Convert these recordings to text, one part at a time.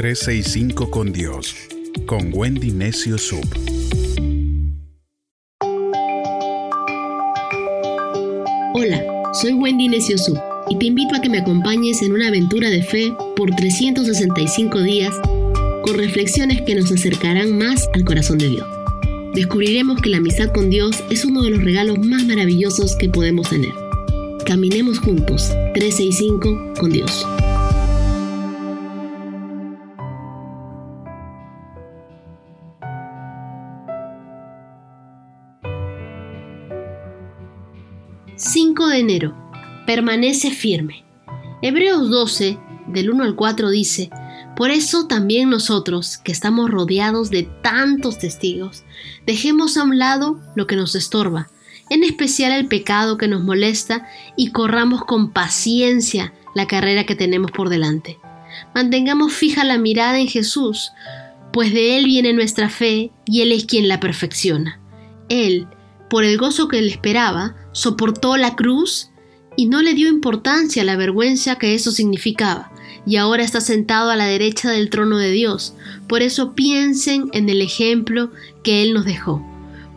365 con Dios, con Wendy Necio Sub. Hola, soy Wendy Necio Sub y te invito a que me acompañes en una aventura de fe por 365 días con reflexiones que nos acercarán más al corazón de Dios. Descubriremos que la amistad con Dios es uno de los regalos más maravillosos que podemos tener. Caminemos juntos, 365 con Dios. ...5 de enero... ...permanece firme... Hebreos 12, del 1 al 4 dice, por eso también nosotros, que estamos rodeados de tantos testigos, dejemos a un lado lo que nos estorba, en especial el pecado que nos molesta, y corramos con paciencia la carrera que tenemos por delante. Mantengamos fija la mirada en Jesús, pues de Él viene nuestra fe y Él es quien la perfecciona. Él, por el gozo que le esperaba, soportó la cruz y no le dio importancia a la vergüenza que eso significaba, y ahora está sentado a la derecha del trono de Dios. Por eso piensen en el ejemplo que Él nos dejó,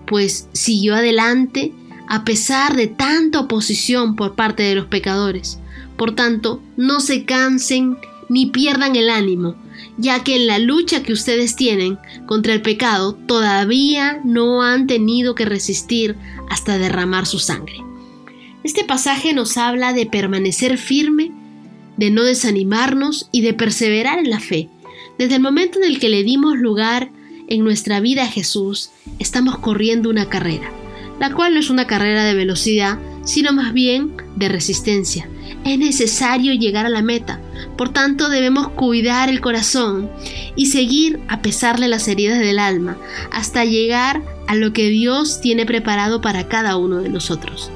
pues siguió adelante a pesar de tanta oposición por parte de los pecadores. Por tanto, no se cansen ni pierdan el ánimo, ya que en la lucha que ustedes tienen contra el pecado todavía no han tenido que resistir hasta derramar su sangre. Este pasaje nos habla de permanecer firme, de no desanimarnos y de perseverar en la fe. Desde el momento en el que le dimos lugar en nuestra vida a Jesús, estamos corriendo una carrera, la cual no es una carrera de velocidad, sino más bien de resistencia. Es necesario llegar a la meta, por tanto debemos cuidar el corazón y seguir a pesar de las heridas del alma, hasta llegar a lo que Dios tiene preparado para cada uno de nosotros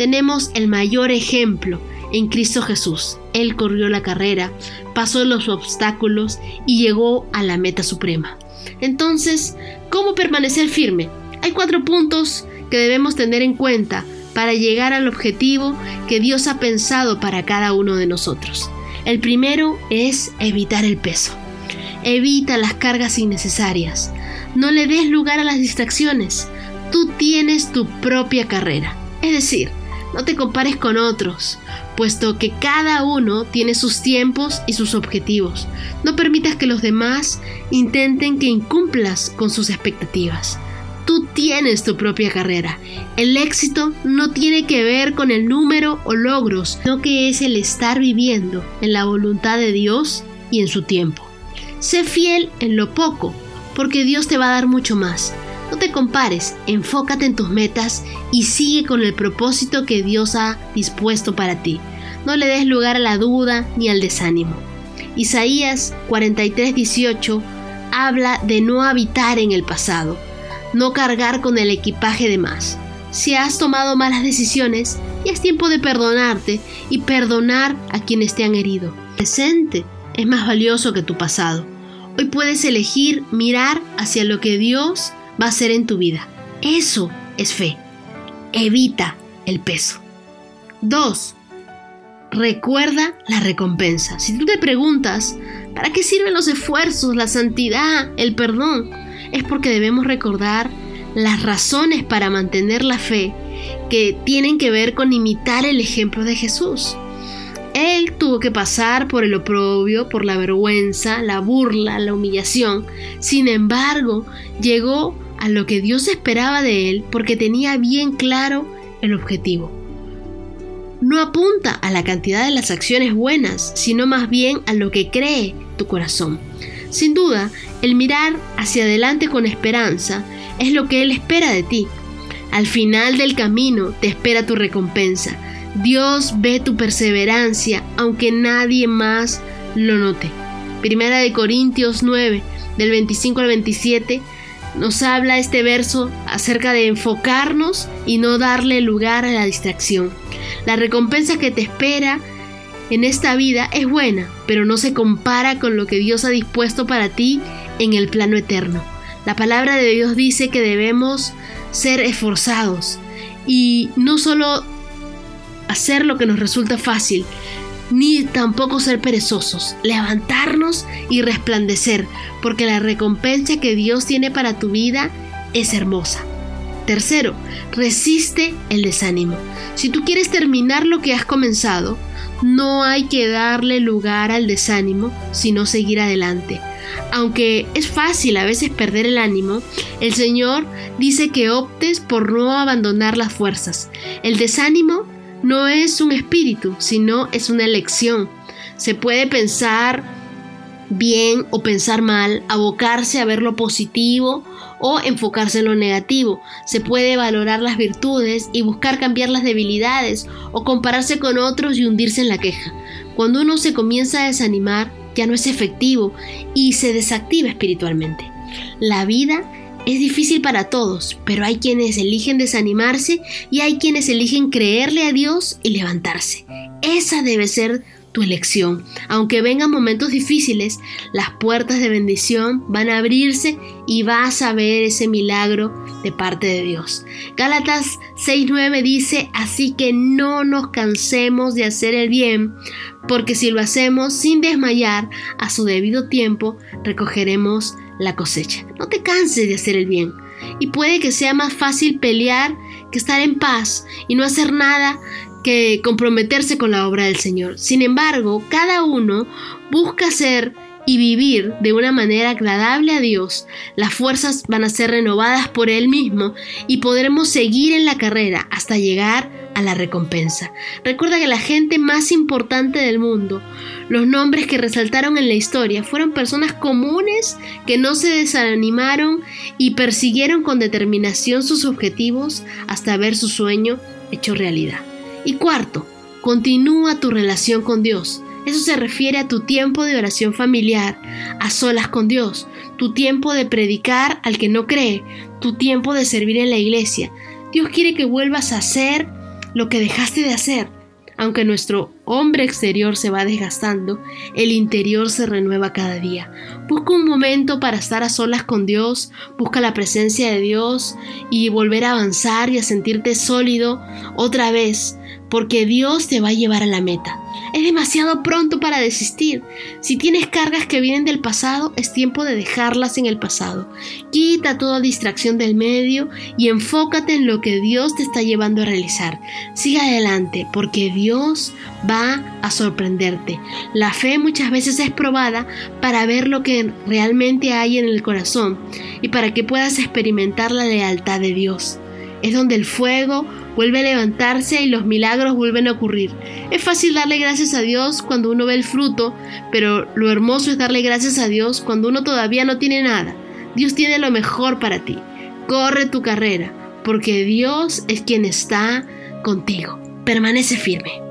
tenemos el mayor ejemplo en Cristo Jesús. Él corrió la carrera, pasó los obstáculos y llegó a la meta suprema. Entonces, ¿cómo permanecer firme? Hay cuatro puntos que debemos tener en cuenta para llegar al objetivo que Dios ha pensado para cada uno de nosotros. El primero es evitar el peso. Evita las cargas innecesarias. No le des lugar a las distracciones. Tú tienes tu propia carrera. Es decir, no te compares con otros, puesto que cada uno tiene sus tiempos y sus objetivos. No permitas que los demás intenten que incumplas con sus expectativas. Tú tienes tu propia carrera. El éxito no tiene que ver con el número o logros, sino que es el estar viviendo en la voluntad de Dios y en su tiempo. Sé fiel en lo poco, porque Dios te va a dar mucho más. No te compares, enfócate en tus metas y sigue con el propósito que Dios ha dispuesto para ti. No le des lugar a la duda ni al desánimo. Isaías 43:18 habla de no habitar en el pasado, no cargar con el equipaje de más. Si has tomado malas decisiones, ya es tiempo de perdonarte y perdonar a quienes te han herido. El presente es más valioso que tu pasado. Hoy puedes elegir mirar hacia lo que Dios va a ser en tu vida. Eso es fe. Evita el peso. 2. Recuerda la recompensa. Si tú te preguntas, ¿para qué sirven los esfuerzos, la santidad, el perdón? Es porque debemos recordar las razones para mantener la fe que tienen que ver con imitar el ejemplo de Jesús. Él tuvo que pasar por el oprobio, por la vergüenza, la burla, la humillación. Sin embargo, llegó a lo que Dios esperaba de él porque tenía bien claro el objetivo. No apunta a la cantidad de las acciones buenas, sino más bien a lo que cree tu corazón. Sin duda, el mirar hacia adelante con esperanza es lo que Él espera de ti. Al final del camino te espera tu recompensa. Dios ve tu perseverancia aunque nadie más lo note. Primera de Corintios 9, del 25 al 27, nos habla este verso acerca de enfocarnos y no darle lugar a la distracción. La recompensa que te espera en esta vida es buena, pero no se compara con lo que Dios ha dispuesto para ti en el plano eterno. La palabra de Dios dice que debemos ser esforzados y no solo hacer lo que nos resulta fácil, ni tampoco ser perezosos, levantarnos y resplandecer, porque la recompensa que Dios tiene para tu vida es hermosa. Tercero, resiste el desánimo. Si tú quieres terminar lo que has comenzado, no hay que darle lugar al desánimo, sino seguir adelante. Aunque es fácil a veces perder el ánimo, el Señor dice que optes por no abandonar las fuerzas. El desánimo no es un espíritu, sino es una elección. Se puede pensar bien o pensar mal, abocarse a ver lo positivo o enfocarse en lo negativo. Se puede valorar las virtudes y buscar cambiar las debilidades o compararse con otros y hundirse en la queja. Cuando uno se comienza a desanimar, ya no es efectivo y se desactiva espiritualmente. La vida es difícil para todos, pero hay quienes eligen desanimarse y hay quienes eligen creerle a Dios y levantarse. Esa debe ser tu elección. Aunque vengan momentos difíciles, las puertas de bendición van a abrirse y vas a ver ese milagro de parte de Dios. Gálatas 6:9 dice, así que no nos cansemos de hacer el bien, porque si lo hacemos sin desmayar, a su debido tiempo recogeremos la cosecha. No te canses de hacer el bien. Y puede que sea más fácil pelear que estar en paz y no hacer nada que comprometerse con la obra del Señor. Sin embargo, cada uno busca ser y vivir de una manera agradable a Dios, las fuerzas van a ser renovadas por Él mismo y podremos seguir en la carrera hasta llegar a la recompensa. Recuerda que la gente más importante del mundo, los nombres que resaltaron en la historia, fueron personas comunes que no se desanimaron y persiguieron con determinación sus objetivos hasta ver su sueño hecho realidad. Y cuarto, continúa tu relación con Dios. Eso se refiere a tu tiempo de oración familiar, a solas con Dios, tu tiempo de predicar al que no cree, tu tiempo de servir en la iglesia. Dios quiere que vuelvas a hacer lo que dejaste de hacer. Aunque nuestro hombre exterior se va desgastando, el interior se renueva cada día. Busca un momento para estar a solas con Dios, busca la presencia de Dios y volver a avanzar y a sentirte sólido otra vez porque Dios te va a llevar a la meta. Es demasiado pronto para desistir. Si tienes cargas que vienen del pasado, es tiempo de dejarlas en el pasado. Quita toda distracción del medio y enfócate en lo que Dios te está llevando a realizar. Siga adelante, porque Dios va a sorprenderte. La fe muchas veces es probada para ver lo que realmente hay en el corazón y para que puedas experimentar la lealtad de Dios. Es donde el fuego vuelve a levantarse y los milagros vuelven a ocurrir. Es fácil darle gracias a Dios cuando uno ve el fruto, pero lo hermoso es darle gracias a Dios cuando uno todavía no tiene nada. Dios tiene lo mejor para ti. Corre tu carrera, porque Dios es quien está contigo. Permanece firme.